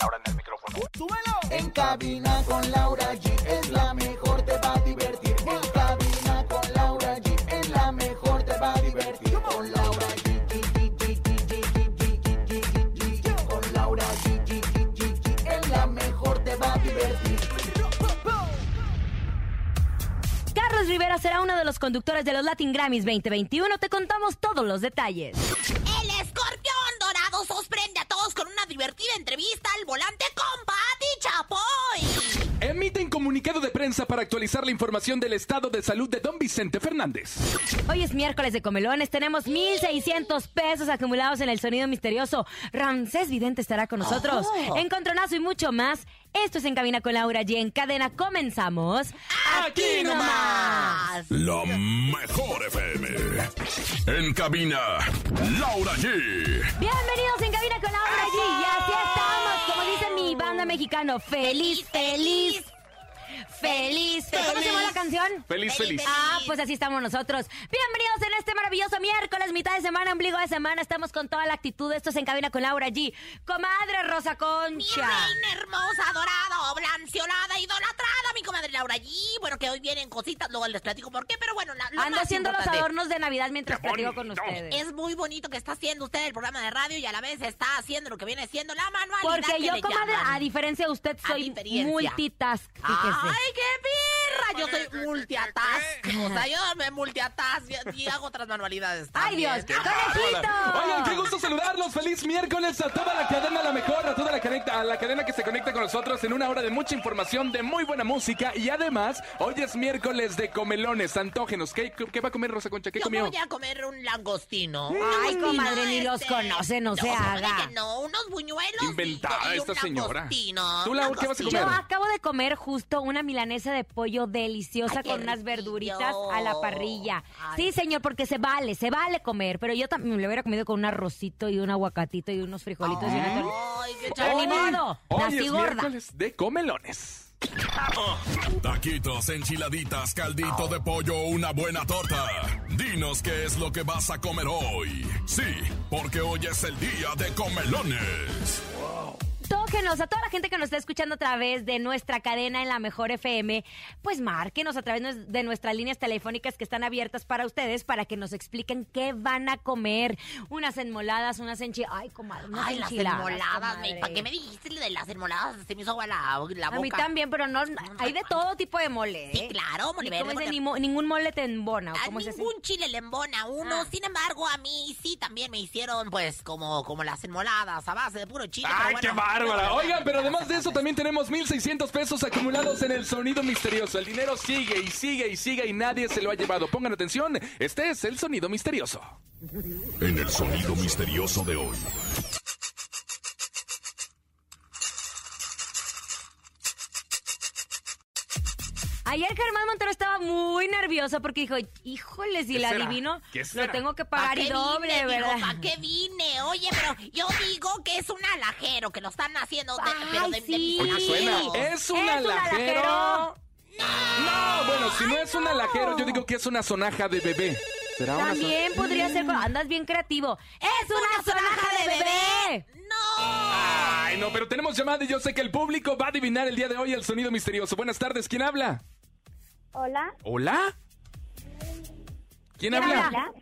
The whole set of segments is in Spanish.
Ahora en el micrófono. ¡Súbelo! En cabina con Laura G es la mejor, te va a divertir. En cabina con Laura G es la mejor, te va a divertir. Con Laura G. Con Laura G. Es la mejor, te va a divertir. Carlos Rivera será uno de los conductores de los Latin Grammys 2021. Te contamos todos los detalles. Divertida entrevista al volante con comunicado de prensa para actualizar la información del estado de salud de don Vicente Fernández. Hoy es miércoles de comelones. Tenemos 1,600 pesos acumulados en el sonido misterioso. Ramsés Vidente estará con nosotros. Encontronazo y mucho más. Esto es En Cabina con Laura G. En cadena comenzamos. ¡Aquí nomás! La mejor FM. En cabina, Laura G. Bienvenidos en Cabina con Laura G. Y así estamos, como dice mi banda mexicano. Feliz, feliz. Feliz, feliz. ¿Cómo se llama la canción? Feliz, feliz. Ah, pues así estamos nosotros. Bienvenidos en este maravilloso miércoles, mitad de semana, ombligo de semana. Estamos con toda la actitud. Esto es En Cabina con Laura G. Comadre Rosa Mi Concha. reina hermosa, adorada, oblanciolada, idolatrada, mi comadre Laura G. Bueno, que hoy vienen cositas, luego les platico por qué, pero bueno, la, lo Ando más haciendo los adornos de Navidad mientras Qué platico con bonito. ustedes. Es muy bonito que está haciendo usted el programa de radio y a la vez está haciendo lo que viene siendo la manualidad Porque que yo, le comadre, llaman. a diferencia de usted, A soy diferencia. multitask. fíjese. ¡Ay, qué pirra! Yo soy multiatask. O sea, yo me multiatask y, y hago otras manualidades. ¡Ay, Dios! ¡Conejito! Oigan, qué gusto saludarlos. Feliz miércoles a toda la cadena La Mejor, a toda la cadena, a la cadena que se conecta con nosotros en una hora de mucha información, de muy buena música y además, hoy es miércoles de comelones, antógenos. ¿Qué, qué va a comer Rosa Concha? ¿Qué Yo comió? voy a comer un langostino. Ay, comadre, ni los este, conoce, no se supone haga. que no, unos buñuelos. Inventada y- y esta un señora. langostino, Tú, Lau, ¿qué vas a langostino. Yo comer? acabo de comer justo una milanesa de pollo deliciosa Ay, con unas verduritas a la parrilla. Ay. Sí, señor, porque se vale, se vale comer. Pero yo también me lo hubiera comido con un arrocito y un aguacatito y unos frijolitos y una. Ay, qué Pero ni chaval. modo, nací gorda. de comelones. Taquitos, enchiladitas, caldito de pollo, una buena torta. Dinos qué es lo que vas a comer hoy. Sí, porque hoy es el día de comelones. Tóquenos a toda la gente que nos está escuchando a través de nuestra cadena en la Mejor FM, pues márquenos a través de nuestras líneas telefónicas que están abiertas para ustedes para que nos expliquen qué van a comer. Unas enmoladas, unas enchiladas. Ay, comadre, unas Ay, las enmoladas. comadre. ¿Para qué me dijiste lo de las enmoladas? Se me hizo agua la, la boca. A mí también, pero no, hay de todo tipo de mole. Sí, ¿eh? claro, mole verde, mole- ni mo- ningún mole te embona. ¿o A cómo es ese? ningún chile le embona uno. Ah. Sin embargo, a mí sí también me hicieron, pues, como, como las enmoladas a base de puro chile. ¡Ay, pero qué bueno. Bárbara! Oigan, pero además de eso también tenemos 1,600 pesos acumulados en el sonido misterioso. El dinero sigue y sigue y sigue y nadie se lo ha llevado. Pongan atención, este es el sonido misterioso. En el sonido misterioso de hoy. Ayer Germán Montero estaba muy nervioso porque dijo, híjole, si ¿Qué la será? adivino, ¿Qué lo tengo que ¿Pa' pagar qué y doble, vine, ¿verdad? ¿Para qué vine? Oye, pero yo digo que es un alajero, que lo están haciendo de, Ay, pero de, de sí. mis Oye, suena, amigos. es un ¿Es un alajero. No, bueno, si no Ay, es un no. alajero, yo digo que es una sonaja de bebé. ¿Será una También podría ser, andas bien creativo. ¡Es una sonaja de bebé! ¡No! Ay, no, pero tenemos llamada y yo sé que el público va a adivinar el día de hoy el sonido misterioso. Buenas tardes, ¿quién habla? Hola, ¿Hola? ¿Quién ¿Quién habla? habla?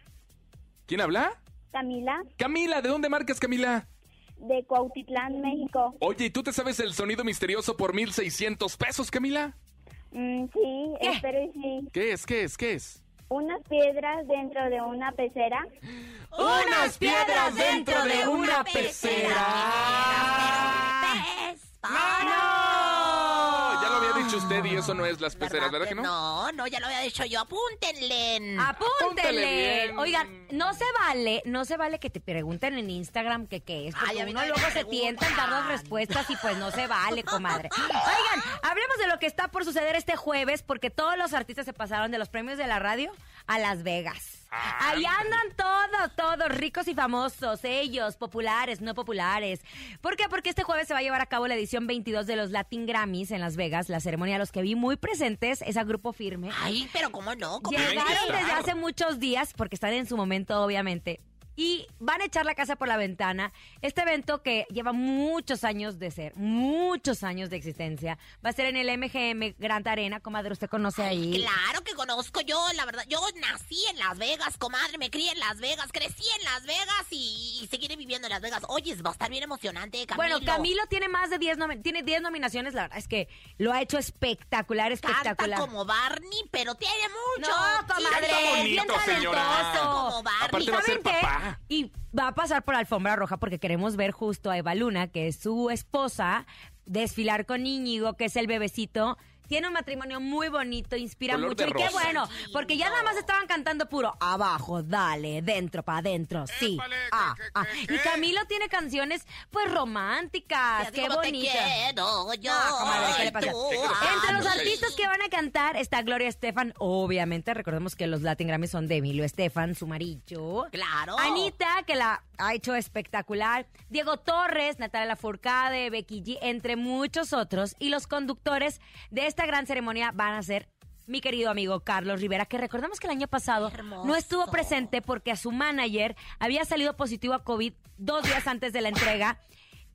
¿Quién habla? Camila, Camila, ¿de dónde marcas, Camila? de Cuautitlán, México. Oye, ¿y tú te sabes el sonido misterioso por 1,600 pesos, Camila? Mm, sí, ¿Qué? espero y sí. ¿Qué es? ¿Qué es? ¿Qué es? Unas piedras dentro de una pecera. ¡Unas piedras dentro de una pecera. ¡No! Ya lo había dicho usted y eso no es las peceras, ¿verdad que no? No, no, ya lo había dicho yo. Apúntenle. Apúntenle. Oigan, no se vale, no se vale que te pregunten en Instagram que qué es. Porque Ay, a mí uno luego se tienta en dar las respuestas y pues no se vale, comadre. Oigan, hablemos de lo que está por suceder este jueves porque todos los artistas se pasaron de los premios de la radio a Las Vegas. Ahí andan todos, todos, ricos y famosos, ellos, populares, no populares. ¿Por qué? Porque este jueves se va a llevar a cabo la edición 22 de los Latin Grammys en Las Vegas. La ceremonia a los que vi muy presentes es a Grupo Firme. Ay, pero ¿cómo no? ¿Cómo Llegaron desde hace muchos días, porque están en su momento, obviamente. Y van a echar la casa por la ventana. Este evento que lleva muchos años de ser, muchos años de existencia, va a ser en el MGM Grand Arena, comadre, usted conoce ahí. Claro que conozco yo, la verdad. Yo nací en Las Vegas, comadre, me crié en Las Vegas, crecí en Las Vegas y, y seguiré viviendo en Las Vegas. Oye, va a estar bien emocionante, Camilo. Bueno, Camilo tiene más de 10 nomi- tiene 10 nominaciones, la verdad es que lo ha hecho espectacular, espectacular. Canta como Barney, pero tiene mucho. No, comadre, es bien talentoso. Como Barney. Aparte va a ser ¿Saben Y va a pasar por alfombra roja porque queremos ver justo a Eva Luna, que es su esposa, desfilar con Íñigo, que es el bebecito. Tiene un matrimonio muy bonito, inspira Color mucho. Y qué bueno, porque ya nada más estaban cantando puro abajo, dale, dentro, para adentro, sí. Épale, Ah, ¿qué, qué, ah. Y? Camilo tiene canciones, pues románticas, qué bonito. quiero yo. No, comadre, ¿qué le pasa? tú, Entre los ay, artistas que van a cantar está Gloria Estefan, obviamente. Recordemos que los Latin Grammys son de Emilio Estefan, su marido. Claro. Anita, que la ha hecho espectacular. Diego Torres, Natalia Lafourcade, Becky G, entre muchos otros. Y los conductores de esta gran ceremonia van a ser mi querido amigo Carlos Rivera, que recordemos que el año pasado Hermoso. no estuvo presente porque a su manager había salido positivo a COVID dos días antes de la entrega.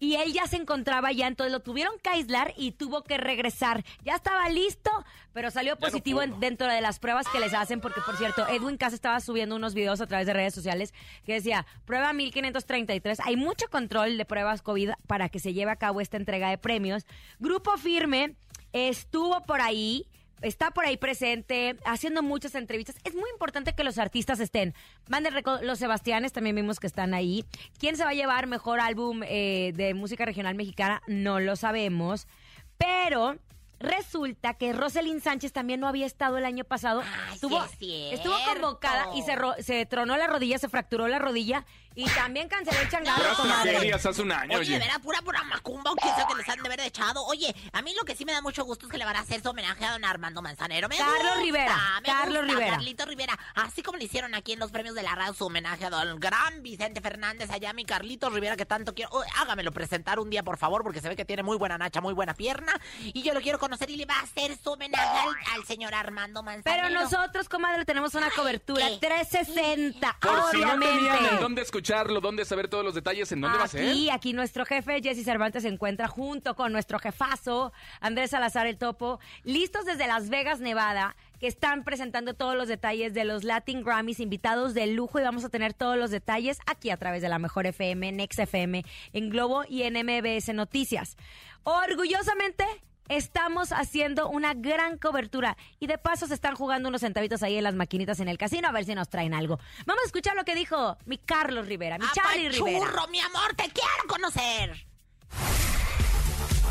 Y él ya se encontraba ya, entonces lo tuvieron que aislar y tuvo que regresar. Ya estaba listo, pero salió no positivo en- dentro de las pruebas que les hacen, porque por cierto, Edwin Casa estaba subiendo unos videos a través de redes sociales que decía, prueba 1533, hay mucho control de pruebas COVID para que se lleve a cabo esta entrega de premios. Grupo Firme estuvo por ahí. Está por ahí presente, haciendo muchas entrevistas. Es muy importante que los artistas estén. Van de los Sebastianes, también vimos que están ahí. ¿Quién se va a llevar mejor álbum eh, de música regional mexicana? No lo sabemos. Pero resulta que Roselyn Sánchez también no había estado el año pasado. Ay, sí estuvo, es cierto. estuvo convocada y se, ro- se tronó la rodilla, se fracturó la rodilla y también canceló el changarro, comadre. hace un año, Oye, de oye. pura, pura macumba o quién sabe que les han de haber echado. Oye, a mí lo que sí me da mucho gusto es que le van a hacer su homenaje a don Armando Manzanero. Me Carlos gusta, Rivera, me Carlos gusta, Rivera. Carlito Rivera. Así como le hicieron aquí en los premios de la radio su homenaje a don gran Vicente Fernández, allá mi Carlito Rivera, que tanto quiero. Oh, hágamelo presentar un día, por favor, porque se ve que tiene muy buena nacha, muy buena pierna. Y yo lo quiero conocer y le va a hacer su homenaje al, al señor Armando Manzanero. Pero nosotros, comadre, tenemos una cobertura ¿qué? 360, Por si no tenían en dónde escucharlo, dónde saber todos los detalles, en dónde va a ser. Aquí, aquí nuestro jefe Jesse Cervantes se encuentra junto con nuestro jefazo Andrés Salazar el Topo, listos desde Las Vegas, Nevada, que están presentando todos los detalles de los Latin Grammys, invitados de lujo y vamos a tener todos los detalles aquí a través de la Mejor FM, Next FM, en Globo y en MBS Noticias. Orgullosamente Estamos haciendo una gran cobertura y de paso se están jugando unos centavitos ahí en las maquinitas en el casino a ver si nos traen algo. Vamos a escuchar lo que dijo mi Carlos Rivera, mi Charlie Rivera. Mi amor, te quiero conocer.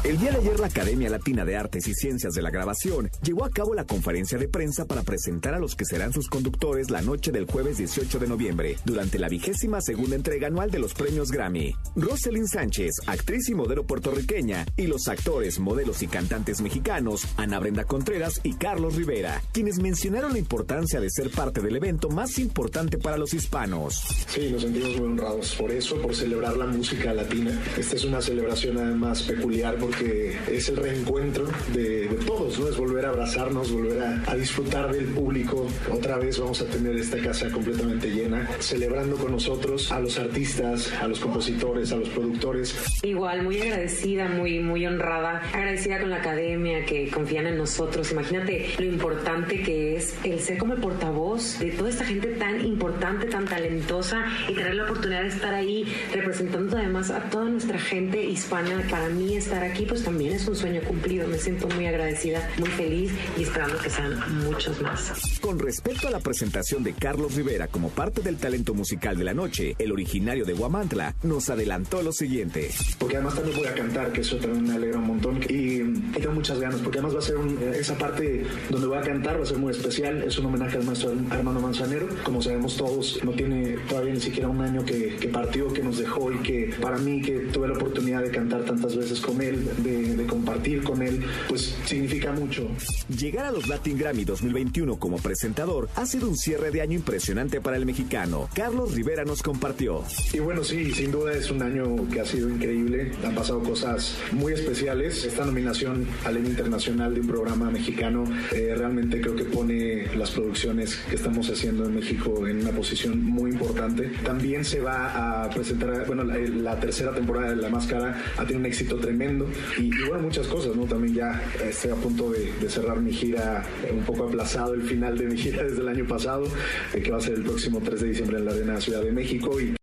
El día de ayer la Academia Latina de Artes y Ciencias de la Grabación llevó a cabo la conferencia de prensa para presentar a los que serán sus conductores la noche del jueves 18 de noviembre, durante la vigésima segunda entrega anual de los premios Grammy. Roselyn Sánchez, actriz y modelo puertorriqueña, y los actores, modelos y cantantes mexicanos, Ana Brenda Contreras y Carlos Rivera, quienes mencionaron la importancia de ser parte del evento más importante para los hispanos. Sí, nos sentimos muy honrados por eso, por celebrar la música latina. Esta es una celebración además peculiar porque es el reencuentro de, todos, ¿no? Es volver a abrazarnos, volver a, a disfrutar del público. Otra vez vamos a tener esta casa completamente llena, celebrando con nosotros a los artistas, a los compositores, a los productores. Igual, muy agradecida, muy, muy honrada, agradecida con la academia que confían en nosotros. Imagínate lo importante que es el ser como el portavoz de toda esta gente tan importante, tan talentosa y tener la oportunidad de estar ahí representando además a toda nuestra gente hispana. Para mí estar aquí pues también es un sueño cumplido. Me siento muy agradecida, muy feliz y esperando que sean muchos más. Con respecto a la presentación de Carlos Rivera como parte del talento musical de la noche, el originario de Guamantla nos adelantó lo siguiente. Porque además también voy a cantar, que eso también me alegra un montón. Y, y tengo muchas ganas, porque además va a ser un- esa parte donde voy a cantar, va a ser muy especial. Es un homenaje al maestro Armando Manzanero. Como sabemos todos, no tiene todavía ni siquiera un año que, que partió, que nos dejó y que para mí, que tuve la oportunidad de cantar tantas veces con él, de, de compartir con él, pues significa mucho. Llegar a los Latin Grammy 2021 como presentador ha sido un cierre de año impresionante para el mexicano. Carlos Rivera nos compartió. Y bueno, sí, sin duda es un año que ha sido increíble. Han pasado cosas muy especiales. Esta nominación al Emmy Internacional de un programa mexicano eh, realmente creo que pone las producciones que estamos haciendo en México en una posición muy importante. También se va a presentar, bueno, la, la tercera temporada de La Máscara ha tenido un éxito tremendo. Y, y bueno, muchas cosas, ¿no? También ya estoy a punto de, de cerrar mi gira, eh, un poco aplazado el final de mi gira desde el año pasado, eh, que va a ser el próximo 3 de diciembre en la Arena Ciudad de México. Y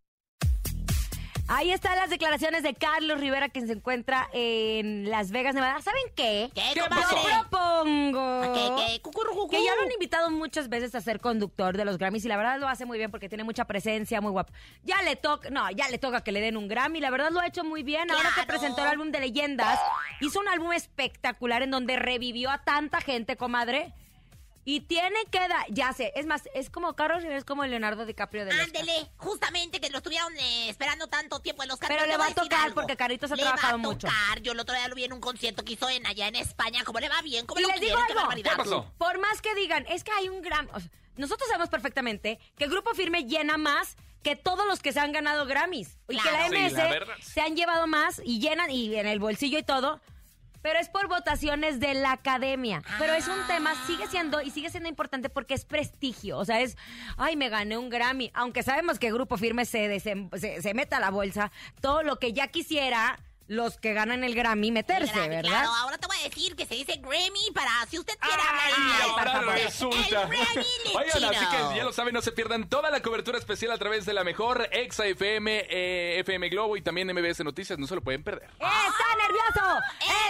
Ahí están las declaraciones de Carlos Rivera que se encuentra en Las Vegas, Nevada. ¿Saben qué? ¿Qué, Yo propongo ¿Qué, qué? Cucurrucucú. Que ya lo han invitado muchas veces a ser conductor de los Grammys y la verdad lo hace muy bien porque tiene mucha presencia, muy guapo. Ya le toca, no, ya le toca que le den un Grammy, la verdad lo ha hecho muy bien. Ahora que presentó el álbum de leyendas, hizo un álbum espectacular en donde revivió a tanta gente, comadre. Y tiene que dar, ya sé, es más, es como Carlos Rivera, es como el Leonardo DiCaprio de Ándele, justamente que lo estuvieron eh, esperando tanto tiempo en los Pero le va a tocar algo. porque Carlitos ha Le trabajado va a mucho. tocar. Yo el otro día lo vi en un concierto que hizo en allá en España. ¿Cómo le va bien? ¿Cómo Y lo les digo. Por más que digan, es que hay un gran... o sea, nosotros sabemos perfectamente que el Grupo Firme llena más que todos los que se han ganado Grammys. Y que la. Sí, MS la sí. se han llevado más y llenan y en el bolsillo y todo. Pero es por votaciones de la academia. Pero es un tema, sigue siendo y sigue siendo importante porque es prestigio. O sea, es, ay, me gané un Grammy. Aunque sabemos que Grupo Firme se, se, se meta a la bolsa, todo lo que ya quisiera los que ganan el Grammy meterse, Grammy, ¿verdad? Claro, ahora te voy a decir que se dice Grammy para si usted quiere hablar ¡Ay, inglés, por ahora favor. resulta! El Grammy Oigan, así que ya lo saben, no se pierdan toda la cobertura especial a través de la mejor Exa FM, eh, FM Globo y también MBS Noticias. No se lo pueden perder. ¡Está nervioso!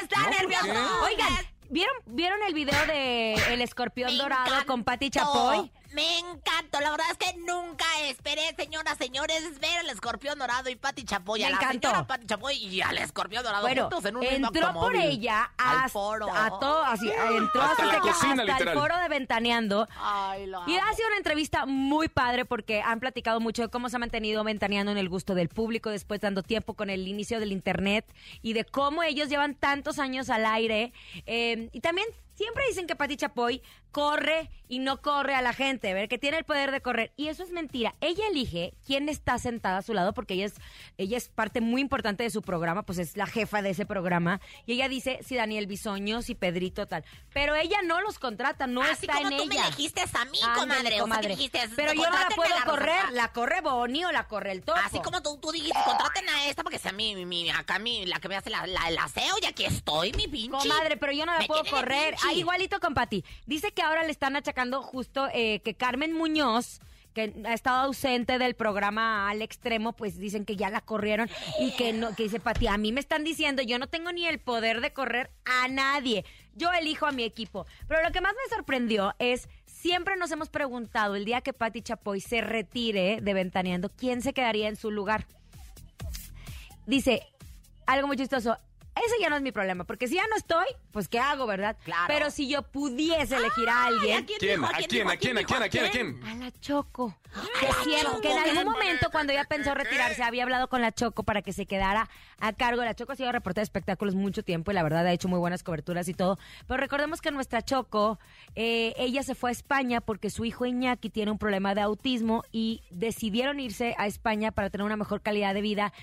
¡Está No, ¿por nervioso! Oigan, ¿vieron, ¿vieron el video de El Escorpión Me Dorado encantó, con Pati Chapoy? Me encantó. La verdad es que nunca esperé, señoras, señores, ver al escorpión dorado y Pati Chapoy. Me a la encantó. señora Pati Chapoy y al escorpión dorado Bueno, juntos en un entró por ella Al hasta, foro. a todo, así, entró Hasta la cocina, el foro de Ventaneando. Ay, lo Y ha sido una entrevista muy padre porque han platicado mucho de cómo se ha mantenido ventaneando en el gusto del público, después dando tiempo con el inicio del internet y de cómo ellos llevan tantos años al aire. Eh, y también siempre dicen que Pati Chapoy corre y no corre a la gente, ver que tiene el poder de correr. Y eso es mentira. Ella elige quién está sentada a su lado porque ella es, ella es parte muy importante de su programa, pues es la jefa de ese programa. Y ella dice si Daniel Bisoño, si Pedrito, tal. Pero ella no los contrata, no Así está como en tú ella. me dijiste a mí, Ándale, comadre. O sea, dijiste, Pero yo no la puedo correr, la corre Bonnie o la corre el topo. Así como tú, tú dijiste, contraten a esta porque sea mi, mi, acá mi, la que me hace la, la- el aseo y aquí estoy, mi pinche. Comadre, pero yo no la Me puedo correr. Ah, igualito con Pati. Dice que ahora le están achacando justo eh, que Carmen Muñoz que ha estado ausente del programa al extremo, pues dicen que ya la corrieron y que no, que dice Pati, a mí me están diciendo, yo no tengo ni el poder de correr a nadie. Yo elijo a mi equipo. Pero lo que más me sorprendió es siempre nos hemos preguntado el día que Pati Chapoy se retire de Ventaneando, ¿quién se quedaría en su lugar? dice algo muy chistoso. Ese ya no es mi problema, porque si ya no estoy, pues ¿qué hago, verdad? Claro. Pero si yo pudiese elegir a alguien, ¿Quién? dijo? ¿A quién? ¿A quién? ¿A quién? ¿A quién? ¿A quién? a la Choco. Que, siempre- que en algún momento, cuando ella pensó retirarse, había hablado con la Choco para que se quedara a cargo. La Choco ha sido reportera de espectáculos mucho tiempo y la verdad ha hecho muy buenas coberturas y todo. Pero recordemos que nuestra Choco, eh, ella se fue a España porque su hijo Iñaki tiene un problema de autismo y decidieron irse a España para tener una mejor calidad de vida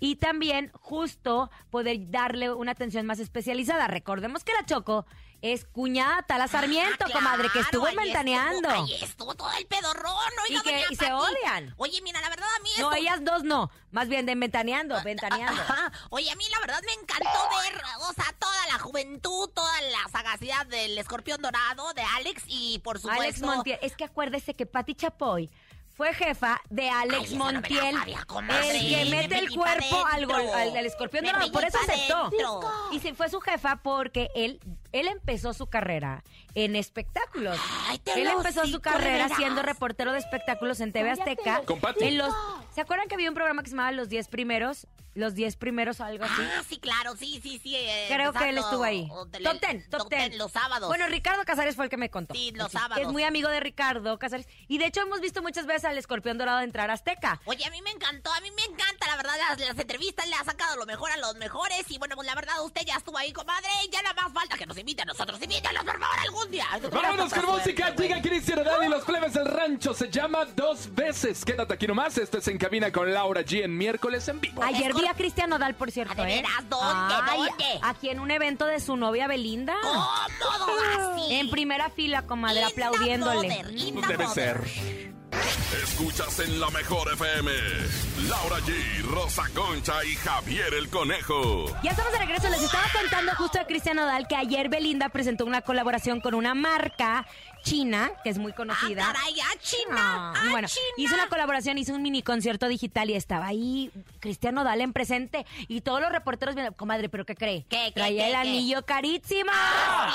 y también justo poder darle una atención más especializada. Recordemos que la Choco es cuñada a Tala Sarmiento, Ah, comadre, que estuvo ventaneando. Ahí estuvo todo el pedorrón, oiga, Y que- doña y se odian. Oye, mira, la verdad a mí No, esto- ellas dos no. Más bien de ventaneando, ventaneando. Ajá. Oye, a mí la verdad me encantó ver, o sea, toda la juventud, toda la sagacidad del escorpión dorado de Alex y por supuesto... Alex Montiel. Es que acuérdese que Pati Chapoy fue jefa de Alex Ay, no Montiel, sabía, comadre. el que Me mete el cuerpo al, gol- escorpión Me dorado. Por eso aceptó. dentro. Y se fue su jefa porque él, él empezó su carrera en espectáculos. Ay, te él empezó su carrera siendo reportero de espectáculos en TV Azteca. ¿Con Pati? En los, ¿Se acuerdan que había un programa que se llamaba Los 10 Primeros? Los 10 primeros o algo así. Ah, sí, claro, sí, sí, sí. eh, Creo que él estuvo ahí. o del- Top top ten. los sábados. Bueno, Ricardo Casares fue el que me contó. Sí, los sábados. Es muy amigo de Ricardo Casares. Y de hecho hemos visto muchas veces al escorpión dorado entrar a Azteca. Oye, a mí me encantó, a mí me encanta, la verdad, las, las entrevistas le ha sacado lo mejor a los mejores. Y bueno, pues la verdad, usted ya estuvo ahí, comadre, y ya nada más falta que nos invite a nosotros. Invítanos, por favor, algún día. Vámonos con música. Llega Cristian Odal y los plebes del rancho. Se llama Dos Veces. Quédate aquí nomás. Esto es En Cabina con Laura G en miércoles en vivo. Ayer vi a Cristian Nodal, por cierto, ¿Ah, de ¿eh? veras? ¿Dónde? Ay, ¿Dónde? Aquí en un evento de su novia Belinda. ¿Cómo así? En primera fila, comadre, Linda aplaudiéndole. mother, linda Debe mother. ser. Escuchas en la mejor FM. Laura G, Rosa Concha y Javier el Conejo. Ya estamos de regreso. Les estaba contando justo a Cristian Nodal que ayer Belinda presentó una colaboración con una marca china, que es muy conocida. Ah, caray, ah, China. Ah, ah, bueno, China. hizo una colaboración, hizo un mini concierto digital y estaba ahí Cristian Nodal en presente y todos los reporteros viendo, comadre, ¿pero qué cree? ¿Qué, qué, Traía qué, el qué? anillo carísimo.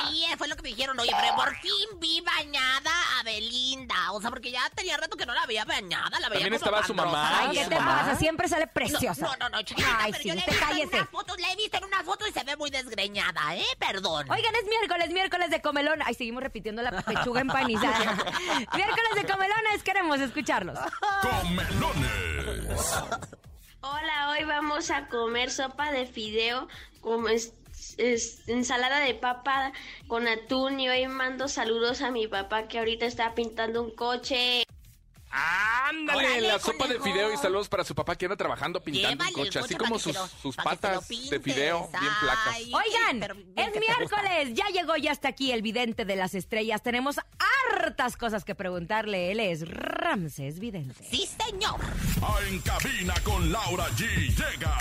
Sí, fue lo que me dijeron. Oye, pero por fin vi bañada a Belinda. O sea, porque ya tenía rato que no la veía bañada. La veía También como estaba su mamá. Ay, ¿qué te pasa? Siempre sale preciosa. No, no, no, chiquita, Ay, pero sí, yo la he visto en unas fotos, la he visto en unas fotos y se ve muy desgreñada, ¿eh? Perdón. Oigan, es miércoles, miércoles de comelón. Ay, seguimos repitiendo la pechuga empanizada. miércoles de comelones, queremos escucharlos. Comelones. Hola, hoy vamos a comer sopa de fideo con es- es- ensalada de papa con atún y hoy mando saludos a mi papá que ahorita está pintando un coche. Ándale, Órale, la sopa de fideo y saludos para su papá que anda trabajando pintando Llévale un el coche, así como sus, lo- sus patas de fideo bien flacas. Ay, Oigan, pero bien es miércoles, ya llegó ya hasta aquí el vidente de las estrellas. Tenemos hartas cosas que preguntarle. Él es Ramses Vidente. Sí, señor. A En Cabina con Laura G llega.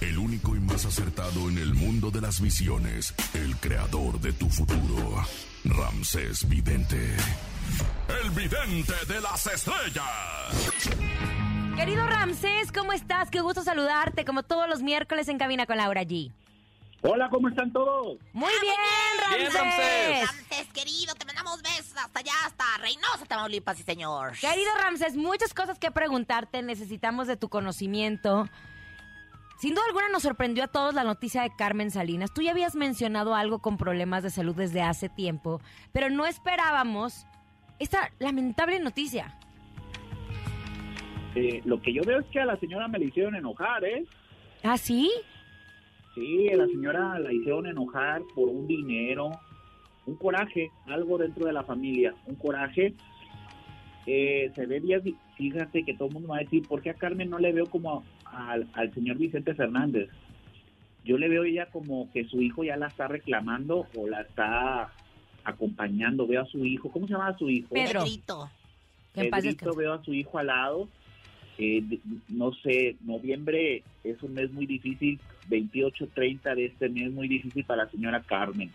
El único y más acertado en el mundo de las visiones. El creador de tu futuro. Ramsés Vidente. El vidente de las estrellas. Querido Ramses, ¿cómo estás? Qué gusto saludarte, como todos los miércoles en Cabina con Laura G. Hola, ¿cómo están todos? Muy Ah, bien, Bien, Ramses. Ramsés. Ramses, querido, te mandamos besos hasta allá, hasta Reynosa, Tamaulipas, sí, señor. Querido Ramses, muchas cosas que preguntarte, necesitamos de tu conocimiento. Sin duda alguna nos sorprendió a todos la noticia de Carmen Salinas. Tú ya habías mencionado algo con problemas de salud desde hace tiempo, pero no esperábamos esta lamentable noticia. Eh, lo que yo veo es que a la señora me la hicieron enojar, ¿eh? ¿Ah, sí? Sí, a la señora la hicieron enojar por un dinero, un coraje, algo dentro de la familia, un coraje. Eh, se ve bien, fíjate que todo el mundo va a decir, ¿por qué a Carmen no le veo como al, al señor Vicente Fernández? Yo le veo ella como que su hijo ya la está reclamando o la está acompañando. Veo a su hijo, ¿cómo se llama su hijo? Pedro. Pedrito. Pedrito, veo a su hijo al lado. Eh, no sé, noviembre es un mes muy difícil, 28, 30 de este mes muy difícil para la señora Carmen.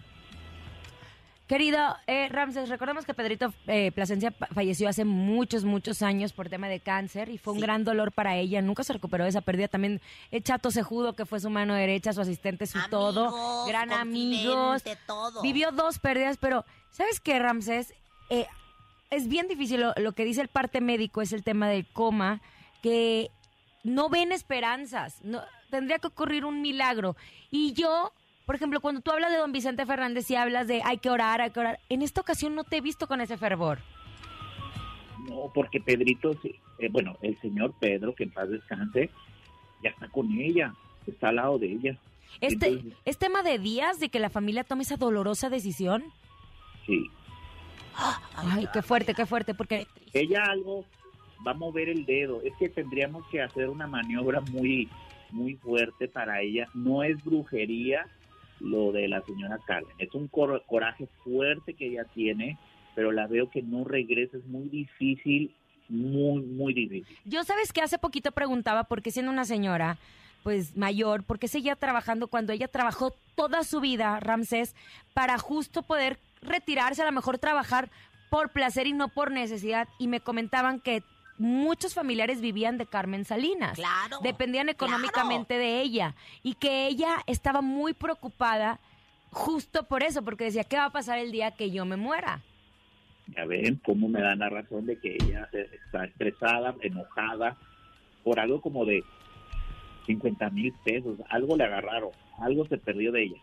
Querido eh, Ramses, recordemos que Pedrito eh, Plasencia falleció hace muchos, muchos años por tema de cáncer y fue un gran dolor para ella. Nunca se recuperó de esa pérdida. También el Chato Cejudo, que fue su mano derecha, su asistente, su todo. Gran amigos. todo. Vivió dos pérdidas, pero ¿sabes qué, Ramses? Eh, es bien difícil. Lo, lo que dice el parte médico es el tema del coma, que no ven esperanzas. No, tendría que ocurrir un milagro. Y yo, por ejemplo, cuando tú hablas de don Vicente Fernández y hablas de hay que orar, hay que orar, en esta ocasión no te he visto con ese fervor. No, porque Pedrito, eh, bueno, el señor Pedro, que en paz descanse, ya está con ella, está al lado de ella. Este, Entonces- ¿Es tema de días de que la familia tome esa dolorosa decisión? Sí, Ay, qué fuerte, qué fuerte, porque ella algo va a mover el dedo. Es que tendríamos que hacer una maniobra muy, muy fuerte para ella. No es brujería lo de la señora Carmen. Es un cor- coraje fuerte que ella tiene, pero la veo que no regresa. Es muy difícil, muy, muy difícil. Yo sabes que hace poquito preguntaba por qué siendo una señora pues mayor, por qué seguía trabajando cuando ella trabajó toda su vida, Ramsés, para justo poder retirarse, a lo mejor trabajar por placer y no por necesidad. Y me comentaban que muchos familiares vivían de Carmen Salinas. Claro. Dependían económicamente de ella. Y que ella estaba muy preocupada justo por eso, porque decía, ¿qué va a pasar el día que yo me muera? Ya ven cómo me dan la razón de que ella está estresada, enojada, por algo como de 50 mil pesos. Algo le agarraron, algo se perdió de ella.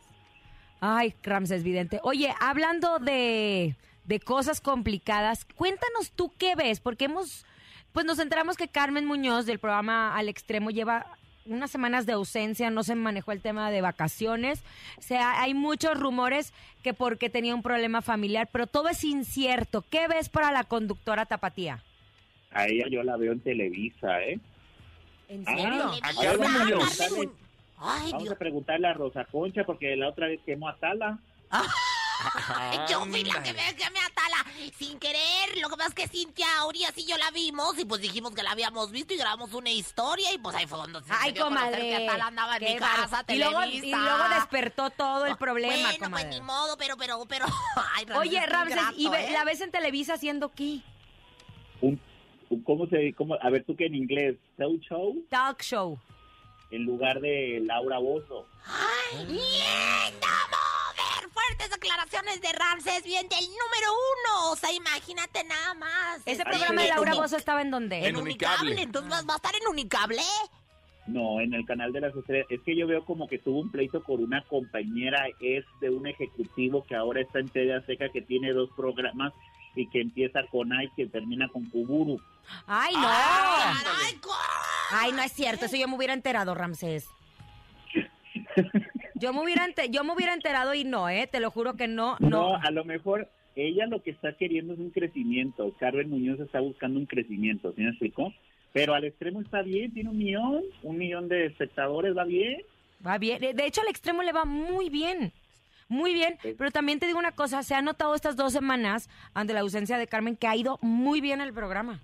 Ay, Ramses Vidente. Oye, hablando de, de cosas complicadas, cuéntanos tú qué ves, porque hemos, pues nos enteramos que Carmen Muñoz del programa Al Extremo lleva unas semanas de ausencia, no se manejó el tema de vacaciones. O sea, hay muchos rumores que porque tenía un problema familiar, pero todo es incierto. ¿Qué ves para la conductora Tapatía? A ella yo la veo en Televisa, ¿eh? ¿En Ah, serio? a vamos Carmen a Muñoz. Ay, Vamos Dios. a preguntarle a Rosa Concha porque la otra vez quemó a Tala. Yo fui la que me, que me atala sin querer. Lo que pasa es que Cintia Urias y yo la vimos y pues dijimos que la habíamos visto y grabamos una historia y pues ahí fue donde se Ay, comadre. que Atala andaba en Qué mi casa, y luego, Televisa. y luego despertó todo el problema, Bueno, pues comadre. ni modo, pero, pero, pero... Ay, Ramses, Oye, qué Ramses, ¿y ve- ¿eh? la ves en Televisa haciendo qué? Un, un- ¿Cómo se cómo, A ver, tú que en inglés, Show Show, Talk show. en lugar de Laura Bozo. ¡Ay, linda mover! Declaraciones de Ramses, bien del número uno. O sea, imagínate nada más. Ese programa de Laura Bozo estaba en dónde? En Unicable. Entonces, ¿vas- ¿va a estar en Unicable? No, en el canal de las estrellas. Es que yo veo como que tuvo un pleito con una compañera, es de un ejecutivo que ahora está en TV Seca, que tiene dos programas y que empieza con Ay, que termina con Kuburu. ¡Ay, no! Co- Ay, no es cierto, eso yo me hubiera enterado, Ramsés. Yo me hubiera yo me hubiera enterado y no, eh, te lo juro que no, No, no. a lo mejor ella lo que está queriendo es un crecimiento. Carmen Muñoz está buscando un crecimiento, ¿sí me explicó? Pero al extremo está bien, tiene un millón, un millón de espectadores, va bien. Va bien. De hecho, al extremo le va muy bien. Muy bien, pero también te digo una cosa, se ha notado estas dos semanas ante la ausencia de Carmen que ha ido muy bien el programa.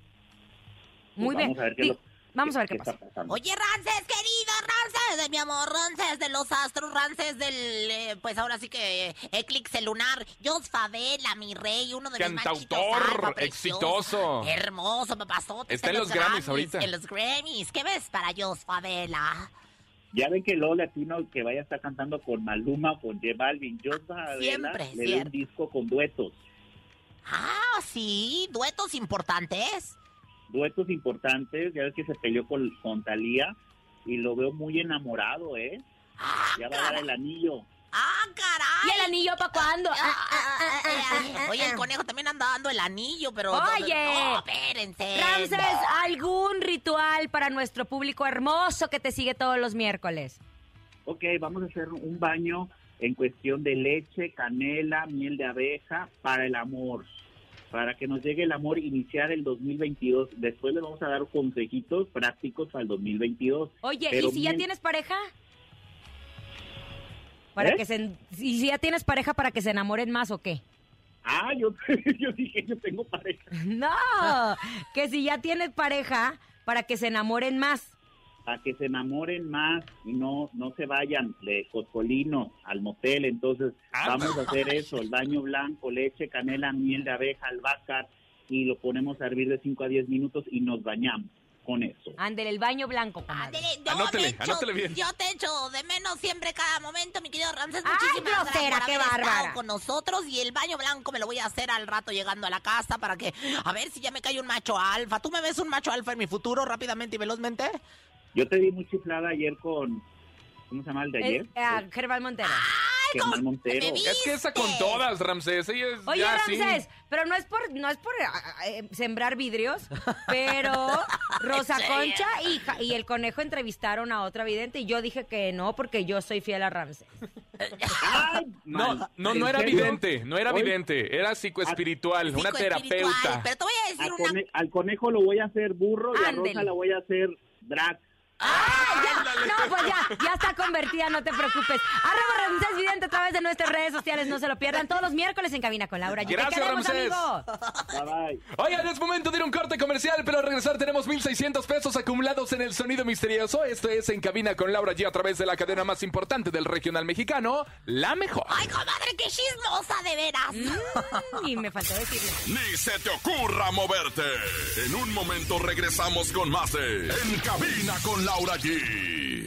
Muy Pues bien. vamos a ver qué Di- lo- vamos a ver qué, qué pasa. está pasando. Oye, Rances, querido Rances, de mi amor, Rances de los astros, Rances del, eh, pues ahora sí que, eh, eclipse lunar. Jos Favela, mi rey, uno de mis Cantautor alfa, precioso, exitoso. Hermoso, papazote. Está en los Grammys ahorita. En los Grammys. ¿Qué ves para Jos Favela? Ya ven que Lola Latino que vaya a estar cantando con Maluma, con J Balvin, yo Siempre, le doy un disco con duetos, Ah, sí, duetos importantes. Duetos importantes, ya ves que se peleó con, con Talía y lo veo muy enamorado, ¿eh? ya va a dar el anillo. ¡Ah, caray! ¿Y el anillo para cuándo? Ah, ah, ah, ah, Oye, el conejo también anda dando el anillo, pero... Oye. No, espérense. Ramses, ¿algún ritual para nuestro público hermoso que te sigue todos los miércoles? Ok, vamos a hacer un baño en cuestión de leche, canela, miel de abeja para el amor. Para que nos llegue el amor, iniciar el 2022. Después le vamos a dar consejitos prácticos para el 2022. Oye, Pero ¿y si ya tienes pareja? Para ¿Eh? que se, ¿Y si ya tienes pareja para que se enamoren más o qué? Ah, yo, yo dije, yo tengo pareja. No, que si ya tienes pareja para que se enamoren más. Para que se enamoren más y no, no se vayan de Coscolino al motel. Entonces, vamos a hacer eso: el baño blanco, leche, canela, miel de abeja, albahaca y lo ponemos a hervir de 5 a 10 minutos y nos bañamos con eso. Ándele, el baño blanco. Ándele, yo Anótele, te echo- bien. Yo te echo de menos siempre cada momento, mi querido Ramses. Ay, Muchísimas grosera, gracias por qué haber estado bárbara. con nosotros. Y el baño blanco me lo voy a hacer al rato llegando a la casa para que, a ver si ya me cae un macho alfa. ¿Tú me ves un macho alfa en mi futuro rápidamente y velozmente? Yo te di muy chiflada ayer con. ¿Cómo se llama el de ayer? Eh, ah, Gerval Montero. Germán Montero. Es que esa con todas, Ramsés. Ella es Oye, ya así. Ramsés, pero no es por, no es por ah, eh, sembrar vidrios, pero Rosa. Concha y, el conejo entrevistaron a otra vidente y yo dije que no porque yo soy fiel a Ramsés. No, no, ¿En no era serio? vidente, no era Hoy- vidente, era psicoespiritual, una terapeuta. Pero te voy a decir Al, una... cone- al conejo lo voy a hacer burro y a. Rosa la voy a hacer drag. ¡Ah, ya! No, pues ya, ya está convertida, no te preocupes. Arroba Ramsés Vidente de nuestras redes sociales, no se lo pierdan. Todos los miércoles en Cabina con Laura. G. Te Gracias, queremos, Ramsés. amigo. Bye bye. Oigan, es momento de ir a un corte comercial, pero al regresar tenemos 1.600 pesos acumulados en el sonido misterioso. Esto es En Cabina con Laura G a través de la cadena más importante del regional mexicano, La Mejor. ¡Ay, comadre, qué chismosa, de veras! Mm, y me faltó decirle. Ni se te ocurra moverte. En un momento regresamos con más de En Cabina con Laura G.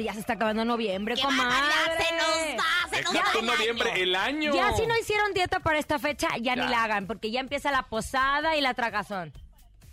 Ya se está acabando noviembre, ¡Qué comadre. barbaridad! Se nos va, se nos va el noviembre, año. el año. Ya si no hicieron dieta para esta fecha, ya, Ya. ni la hagan, porque ya empieza la posada y la tragazón.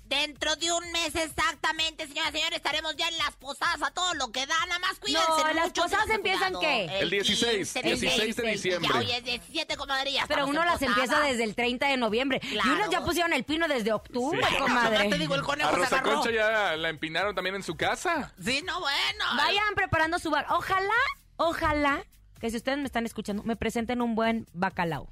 Dentro de un mes exactamente, señoras y señores, estaremos ya en las posadas a todo lo que da. Nada más cuídense No, las mucho, posadas empiezan. ¿qué? El 16, 15, 16 de 16. diciembre. Ya hoy es 17, comadre, ya Pero uno en las empieza desde el 30 de noviembre. Y Claro. unos ya pusieron el pino desde octubre, Sí. comadre. Te digo, el A conejo se agarró. Concha ya la empinaron también en su casa. Sí, no, bueno. Vayan preparando su bar. Ojalá, ojalá que si ustedes me están escuchando, me presenten un buen bacalao.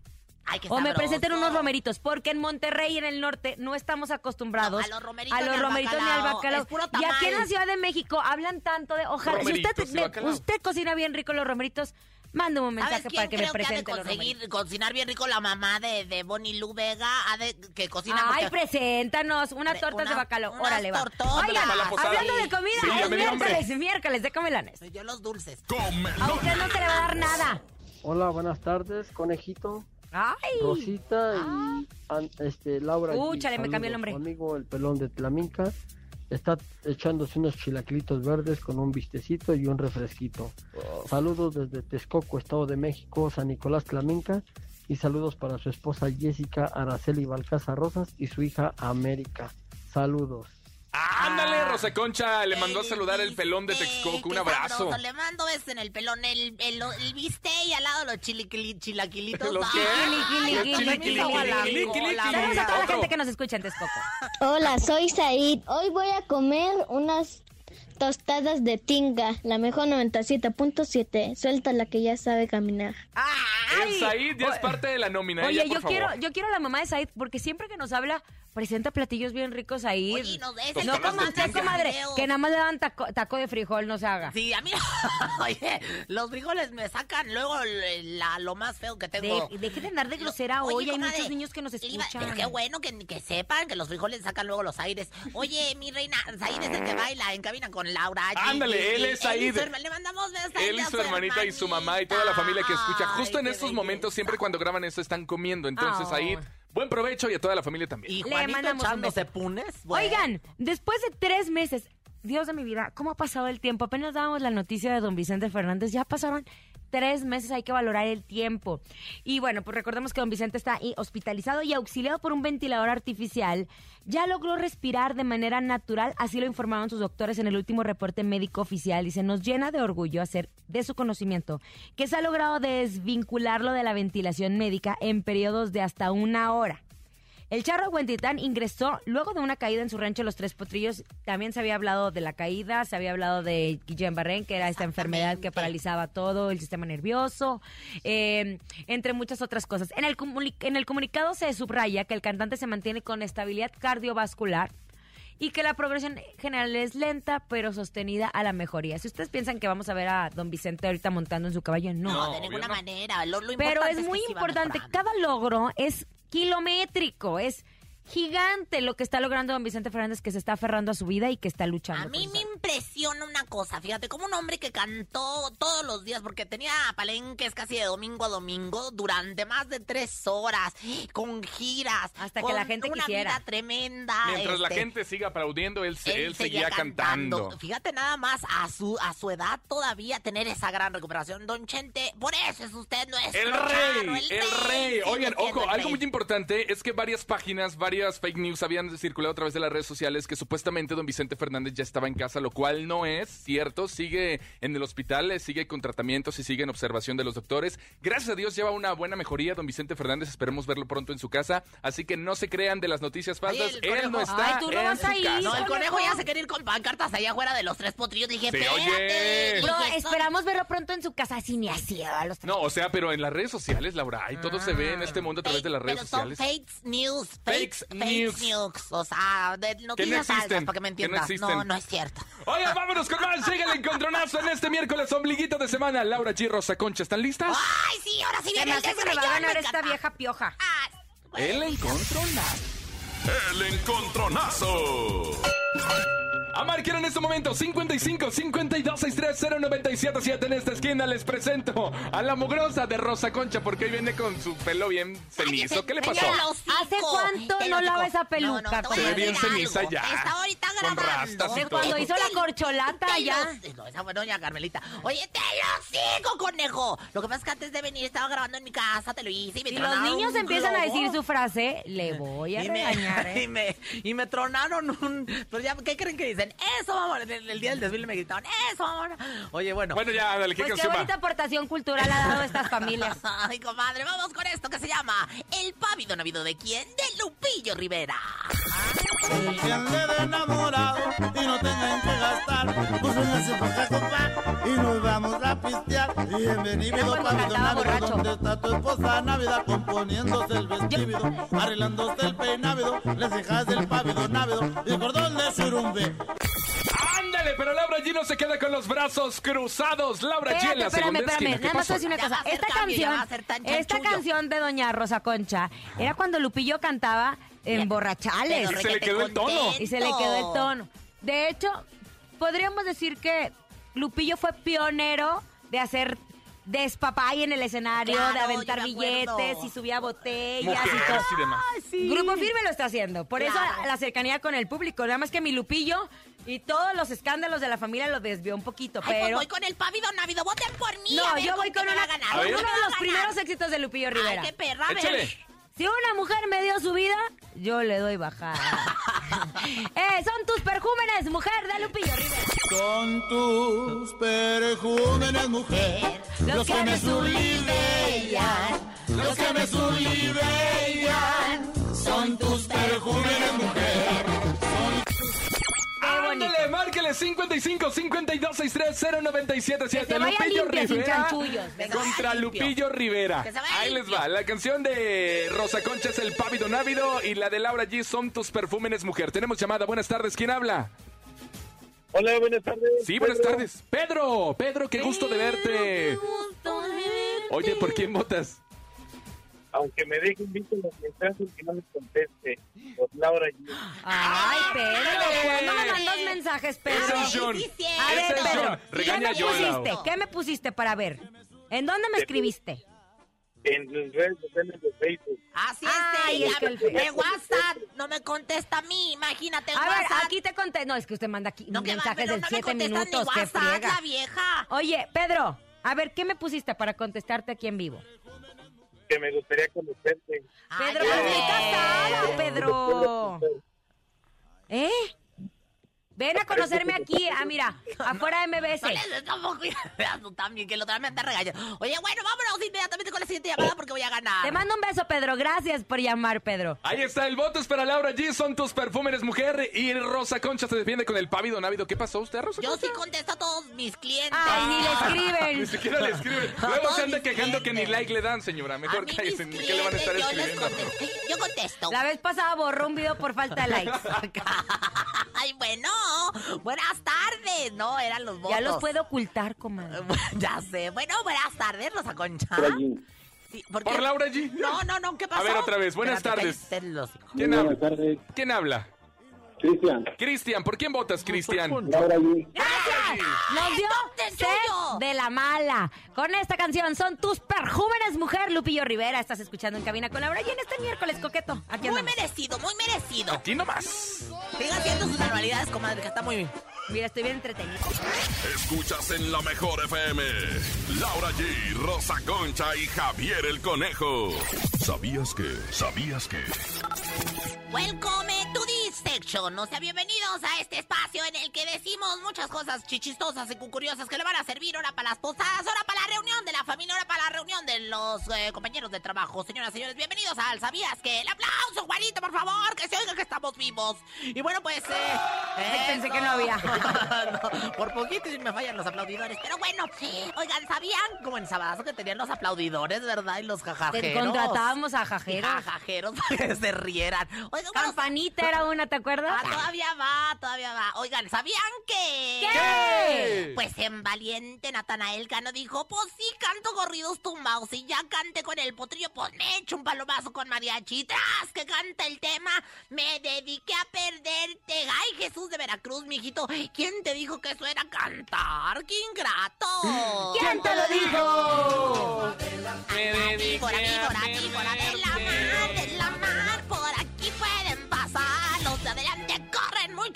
Ay, O me presenten unos romeritos, porque en Monterrey y en el norte no estamos acostumbrados No, a los romeritos a los ni al romeritos ni al bacalao. bacalao. Es puro Y aquí en la. Ciudad de México hablan tanto de, ojalá, si Romeritos usted, usted cocina bien rico los romeritos, mándame un ¿Sabes mensaje quién para que me creo que ha de presente los romeritos. conseguir cocinar bien rico la mamá de, de Bonnie Lu Vega? Ha de, que cocina Ay, porque- preséntanos unas tortas de bacalao. unas Órale, va. posada. hablando de comida, Sí, es me miércoles, miércoles de comelones. Yo los dulces. A usted no se le va a dar nada. Hola, buenas tardes, conejito, Ay. Rosita y an- este Laura. Uh, G. chale, me cambió el nombre. su amigo el pelón de Tlaminca está echándose unos chilaquilitos verdes con un vistecito y un refresquito. Saludos desde Texcoco, Estado de México, San Nicolás Tlaminca y saludos para su esposa Jessica Araceli Balcaza Rosas y su hija América. Saludos. Ándale, Ah. Rosa Concha le mandó a saludar el pelón de Texcoco. Un abrazo. sabroso. Le mando besos en el pelón, el, el, el bistec y al lado los chiliquili- chilaquilitos. ¿Los? Ay. Saludos a toda la gente que nos escucha en Texcoco. Hola, soy Said. Hoy voy a comer unas tostadas de tinga, la mejor 97.7. Suelta la que ya sabe caminar. El Said ya es parte de la nómina. Oye, ella, yo por favor. quiero, yo quiero a la mamá de Said porque siempre que nos habla presenta platillos bien ricos ahí. Oye, no, ese no es como el usted, tinga. comadre, Video. que nada más le dan taco, taco de frijol, no se haga. Sí, a mí, oye, los frijoles me sacan luego la- lo más feo que tengo. De- deje de andar de grosera Oye, hoy, hay comadre, muchos niños que nos iba- escuchan. Pero qué bueno que, que sepan que los frijoles sacan luego los aires. Oye, mi reina, Said es el que baila en cabina con Laura. Ándale, él es herma- Le mandamos besos a Él y su hermanita y su mamá y toda la familia que escucha. Justo en Ay, estos momentos, siempre cuando graban esto, están comiendo. Entonces, Ah. ahí, buen provecho y a toda la familia también. Y Le Juanito echándose punes. bueno. Oigan, después de tres meses, Dios de mi vida, ¿cómo ha pasado el tiempo? Apenas dábamos la noticia de don Vicente Fernández, ya pasaron tres meses, hay que valorar el tiempo. Y bueno, pues recordemos que don Vicente está hospitalizado y auxiliado por un ventilador artificial. Ya logró respirar de manera natural, así lo informaron sus doctores en el último reporte médico oficial. Dice, nos llena de orgullo hacer de su conocimiento que se ha logrado desvincularlo de la ventilación médica en periodos de hasta una hora. El charro Huentitán ingresó luego de una caída en su rancho Los Tres Potrillos. También se había hablado de la caída, se había hablado de Guillain-Barré, que era esta enfermedad que paralizaba todo el sistema nervioso, eh, entre muchas otras cosas. En el, en el comunicado se subraya que el cantante se mantiene con estabilidad cardiovascular y que la progresión general es lenta pero sostenida a la mejoría. Si ustedes piensan que vamos a ver a don Vicente ahorita montando en su caballo, no. No, de ninguna manera. Lo, lo Pero importante es que muy importante, cada logro es kilométrico, es gigante lo que está logrando don Vicente Fernández, que se está aferrando a su vida y que está luchando. A mí me eso. impresiona una cosa, fíjate, como un hombre que cantó todos los días, porque tenía palenques casi de domingo a domingo durante más de tres horas, con giras. Hasta que con la gente una quisiera. vida tremenda. Mientras la este, gente siga aplaudiendo, él, se- él, seguía, cantando. Fíjate nada más a su a su edad todavía tener esa gran recuperación, Don Chente. Por eso es usted nuestro El rey, el rey. Oigan, ojo, algo rey. muy importante es que varias páginas, varias fake news habían circulado a través de las redes sociales que supuestamente don Vicente Fernández ya estaba en casa, lo cual no es cierto. Sigue en el hospital, eh, sigue con tratamientos y sigue en observación de los doctores. Gracias a Dios lleva una buena mejoría don Vicente Fernández. Esperemos verlo pronto en su casa. Así que no se crean de las noticias falsas. Él no está Ay, tú no en vas su a ir, casa. No, el Conejo. ya se quiere ir con pancartas allá afuera de los tres potrillos. Dije, Sí, espérate. oye. Bro, Dije, son- esperamos verlo pronto en su casa, así ni así. a los No, o sea, pero en las redes sociales, Laura, y todo se ve en este mundo a través de las redes pero son sociales. fake news, fake, Fakes fake news. news. O sea, de noticias falsas, existen, para que me no entiendas. existen. no, no es cierto. Oigan, vámonos con más. Llega el encontronazo en este miércoles, ombliguito de semana. Laura G. Rosa Concha, ¿están listas? Ay, sí, ahora sí Se viene el hace que me va a ganar esta vieja pioja. Ah, El encontronazo. El encontronazo. A marcar en este momento 55 52 63 0977 en esta esquina les presento a la mugrosa de Rosa Concha porque hoy viene con su pelo bien cenizo. ¿Qué le pasó? Hocico. ¿Hace cuánto no lava esa peluca, No, no, Se ve bien algo. ceniza ya. Está grabando. rastas y cuando todo. hizo la corcholata Te ya. los- No, esa fue doña Carmelita. Oye, te lo sigo, conejo. Lo que pasa es que antes de venir estaba grabando en mi casa, te lo hice y me Si los niños un empiezan a decir su frase, le voy a Y me, regañar, y, ¿eh? me, y me tronaron un... Pues ya, ¿qué creen que dicen? Eso, vamos. El, el día del desfile me gritaron, eso, vamos. Oye, bueno. Bueno, ya, dale, ¿qué Pues qué bonita aportación cultural ha dado estas familias. Ay, comadre, vamos con esto que se llama El pávido navido de quién? De Lupillo Rivera. Que ande de enamorado y no tengan que gastar. Pues véngase para compa, y nos vamos a pistear. Y bienvenido, cantaba Navidad. ¿dónde está tu esposa Navidad? Componiéndose el vestido, arreglándose el peinávido, las cejas del pávido Navidad y el cordón de surumbe. Ándale, pero Laura G no se queda con los brazos cruzados. Laura G en la segunda espérame, espérame. esquina. ¿Qué Nada más pasó? decir una Ya va cosa. a ser Esta cambio, ya canción, va a ser tan esta chanchullo. canción de Doña Rosa Concha era cuando Lupillo cantaba en borrachales. Y se le quedó el tono. Y se le quedó el tono. De hecho, podríamos decir que Lupillo fue pionero de hacer despapay en el escenario, Claro, de aventar billetes y subía botellas y todo. y demás. Grupo Firme lo está haciendo. Por Claro. eso la cercanía con el público. Nada más que mi Lupillo y todos los escándalos de la familia lo desvió un poquito. Ay, pues pero voy con el pávido navido. Voten por mí. no, a ver yo voy con me una, va a ganar. A con ver. uno ¿Qué me de los primeros éxitos de Lupillo Rivera. Ay, qué perra, a ver. Si una mujer me dio su vida, yo le doy bajada. eh, son tus perjúmenes, mujer de Lupillo Rivera. Con tus perjúmenes, mujer, los que me sublimean, los que me sublimean, son tus perjúmenes, mujer. Qué. Ándale, márquele 55 52 63 097 Que se vaya limpia, sin chanchullos. Venga, contra limpio. Lupillo Rivera. Ahí les va. La canción de Rosa Concha es El Pávido Návido y la de Laura G son tus perfúmenes mujer. Tenemos llamada. Buenas tardes. ¿Quién habla? Hola, buenas tardes. Sí, buenas Pedro. tardes. Pedro, Pedro, qué gusto de verte. Oye, ¿por quién votas? Aunque me dejen visto los mensajes que no les conteste. Por Laura G. Ay, Pedro, ¿cuándo me mandas mensajes, Pedro? Ese es John. A ver, es Pedro, John. Regaña ¿qué me pusiste? ¿Qué me pusiste para ver? ¿En dónde me escribiste? En las redes sociales de Facebook. Así es, Ay, ella. es que el De WhatsApp no me contesta a mí. Imagínate en A ver, WhatsApp. aquí te conté. No, es que usted manda aquí no, que mensajes de no me 7 contesta ni minutos. ¡Qué WhatsApp, friega! la vieja. Oye, Pedro, a ver, ¿qué me pusiste para contestarte aquí en vivo? Que me gustaría conocerte. Ay, Pedro, ya pero estoy ves. casada, Pedro. ¿Eh? Ven a conocerme aquí, ah, mira, afuera de MBS. No también, que el otro día me anda regañando. Oye, bueno, vámonos inmediatamente con la siguiente llamada porque voy a ganar. Te mando un beso, Pedro. Gracias por llamar, Pedro. Ahí está, el voto es para Laura G. Son tus perfúmenes mujer y Rosa Concha se defiende con el pávido návido. ¿Qué pasó usted, Rosa Yo Concha? sí contesto a todos mis clientes. Ay, ni le Ni escriben. siquiera le escriben. Luego se anda quejando que ni like le dan, señora. Mejor cállese. ¿Qué le van a estar yo les escribiendo? contesto. Yo contesto. La vez pasada borró un video por falta de likes. Ay, bueno. Buenas tardes. No, eran los votos. Ya los puedo ocultar, comadre. ya sé. Bueno, buenas tardes, Rosa Concha. Sí, ¿por, qué? ¿Por Laura G? No, no, no, ¿qué pasó? A ver, otra vez. Buenas Espérate, tardes. cállate los hijos. ¿Quién habla? tardes. ¿Quién habla? Cristian. Cristian. ¿Por quién votas, Cristian? Laura G. ¡Gracias! Nos dio sed de la mala. Con esta canción son tus perjúmenes, mujer. Lupillo Rivera, estás escuchando en cabina con Laura y en este miércoles coqueto. Aquí Muy andamos. merecido, muy merecido. Aquí nomás. Sigan haciendo sus manualidades, comadre, que está muy bien. Mira, estoy bien entretenido. Escuchas en la mejor FM. Laura G, Rosa Concha y Javier el Conejo. ¿Sabías que? ¿Sabías que? Welcome to this section. O sea, bienvenidos a este espacio en el que decimos muchas cosas chichistosas y curiosas que le van a servir ahora para las posadas, ahora para la reunión de la familia, ahora para la reunión de los eh, compañeros de trabajo. Señoras y señores, bienvenidos al ¿Sabías que? El aplauso, Juanito, por favor, que se oiga que estamos vivos. Y bueno, pues... Eh, pensé que no había. No, por poquito y me fallan los aplaudidores. Pero bueno, oigan, ¿sabían como en Sabadazo que tenían los aplaudidores, verdad? Y los jajajeros. Contratábamos a Y jajeros. jajajeros para que se rieran. Oigan, bueno, Campanita era una, ¿te acuerdas? Ah, todavía va, todavía va. Oigan, ¿sabían que? ¿Qué? Pues en Valiente Natanael Cano dijo, pues sí, canto corridos tumbados y ya canté con el potrillo, pues me echo un palomazo con mariachi. Tras que canta el tema, me dediqué a perderte. Ay, Jesús de Veracruz, mijito, ¿quién te dijo que eso era cantar? ¡Qué ingrato! ¿Quién te lo dijo? Me dediqué Por aquí, por aquí, aquí, por aquí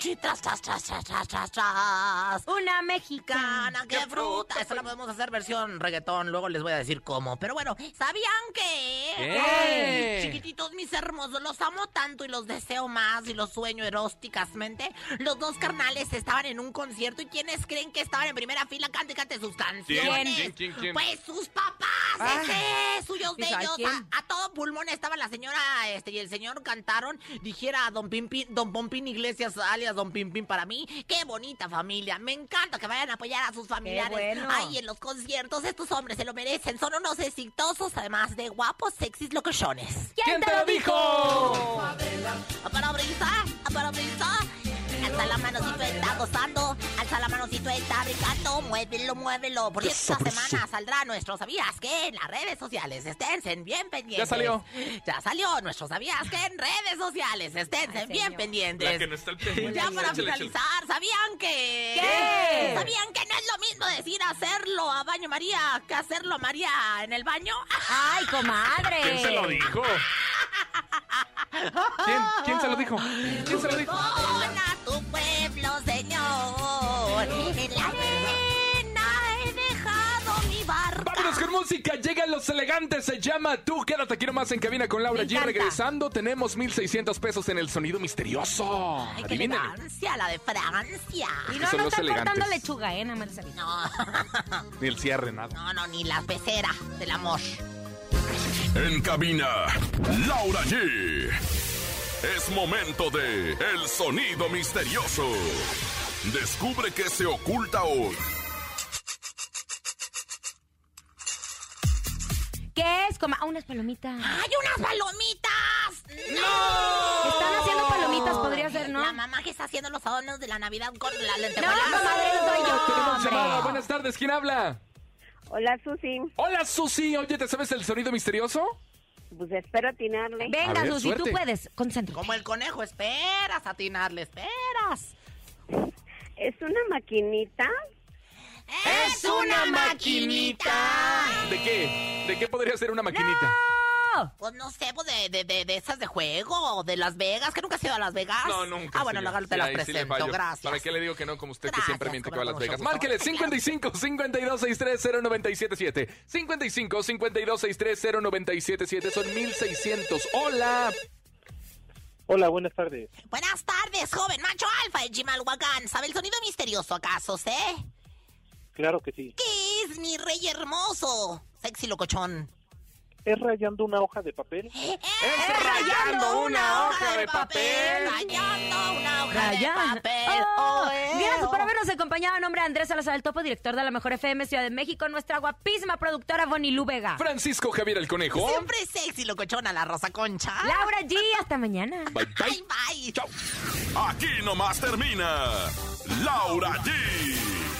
de tras, tras, tras, tras, tras, tras, tras. Una mexicana. Cana, qué fruta. Esto la podemos hacer versión reggaetón. Luego les voy a decir cómo. Pero bueno, ¿sabían que? ¿Qué? Ay, chiquititos, mis hermosos, los amo tanto y los deseo más y los sueño erósticamente. Los dos carnales estaban en un concierto y ¿quiénes creen que estaban en primera fila? Cante, cante sus canciones. ¿Quién, quién, quién? Pues sus papás, Ah. ese, suyos ¿Y sabe bellos. quién? A, a todo pulmón estaba la señora este y el señor cantaron. Dijera a don Pimpín, don Pompín Iglesias, alias don Pimpín para mí. Qué bonita familia. Me encanta que vayan a apoyar a sus familiares. bueno. Ay, en los conciertos, estos hombres se lo merecen. Son unos exitosos, además de guapos, sexys, locochones. ¿Quién te lo dijo? Para brisa, para. Alza la manocito, está gozando. Alza la manocito, está brincando. Muévelo, muévelo. Por esta semana saldrá nuestro ¿Sabías que En las redes sociales. Esténse bien pendientes. Ya salió. Ya salió nuestro ¿Sabías que En redes sociales. Esténse Ay, bien señor. pendientes. La que no está al pendiente. Ya para finalizar, ¿sabían que? ¿Qué? ¿Sabían que no es lo mismo decir hacerlo a baño María que hacerlo a María en el baño? Ay, comadre. ¿Quién se lo dijo? ¿Quién, quién se lo dijo? ¿Quién se lo dijo? a música, llegan los elegantes, se llama Tú, quédate aquí nomás en cabina con Laura Me G. encanta. Regresando, tenemos 1600 pesos en el sonido misterioso. Ay, qué Adivinen. elegancia, la de Francia. Y no, no están cortando lechuga, ¿eh? Nada más les aviso. No, Ni el cierre, nada. no, no, ni la pecera del amor. En cabina, Laura G. Es momento de El Sonido Misterioso. Descubre qué se oculta hoy. ¿Qué es? Coma, ah, unas palomitas. ¡Hay unas palomitas! ¡No! Están haciendo palomitas, podría ser, ¿no? La mamá que está haciendo los adornos de la Navidad con la No, lentejuela. no soy yo. Tenemos llamada. Buenas tardes, ¿quién habla? Hola, Susi. Hola, Susi. Oye, ¿te sabes el sonido misterioso? Pues espero atinarle. A Venga, ver, Susi, suerte. tú puedes. Concéntrate. Como el conejo, esperas atinarle, esperas. ¿Es una maquinita? ¡Es una maquinita! ¿De qué? ¿De qué podría ser una maquinita? ¡No! Pues no sé, pues de, de, de, de esas de juego, de Las Vegas, que nunca has ido a Las Vegas. No, nunca. Ah, bueno, sí, luego sí, te las ahí sí le presento, fallo. gracias. ¿Para qué le digo que no? Como usted que siempre miente que va a Las mucho Vegas. gusto. Márquele 55 52 63 0977. 55 52 63 0977. Son 1600. Hola. Hola, buenas tardes. Buenas tardes, joven macho alfa de Chimalhuacán. ¿Sabe el sonido misterioso acaso, sé? Claro que sí. ¿Qué es mi rey hermoso? Sexy locochón. ¿Es rayando una hoja de papel? Es rayando una hoja de papel. Rayando una hoja Rayando. de papel. Oh, Oh, eh, Gracias por oh. habernos acompañado. En nombre de Andrés Salazar el Topo, director de la Mejor FM Ciudad de México, nuestra guapísima productora Bonnie Lu Vega. Francisco Javier el Conejo. Siempre sexy locochona la Rosa Concha. Laura G, hasta mañana. Bye, bye. Bye, bye. Chao. Aquí nomás termina Laura G,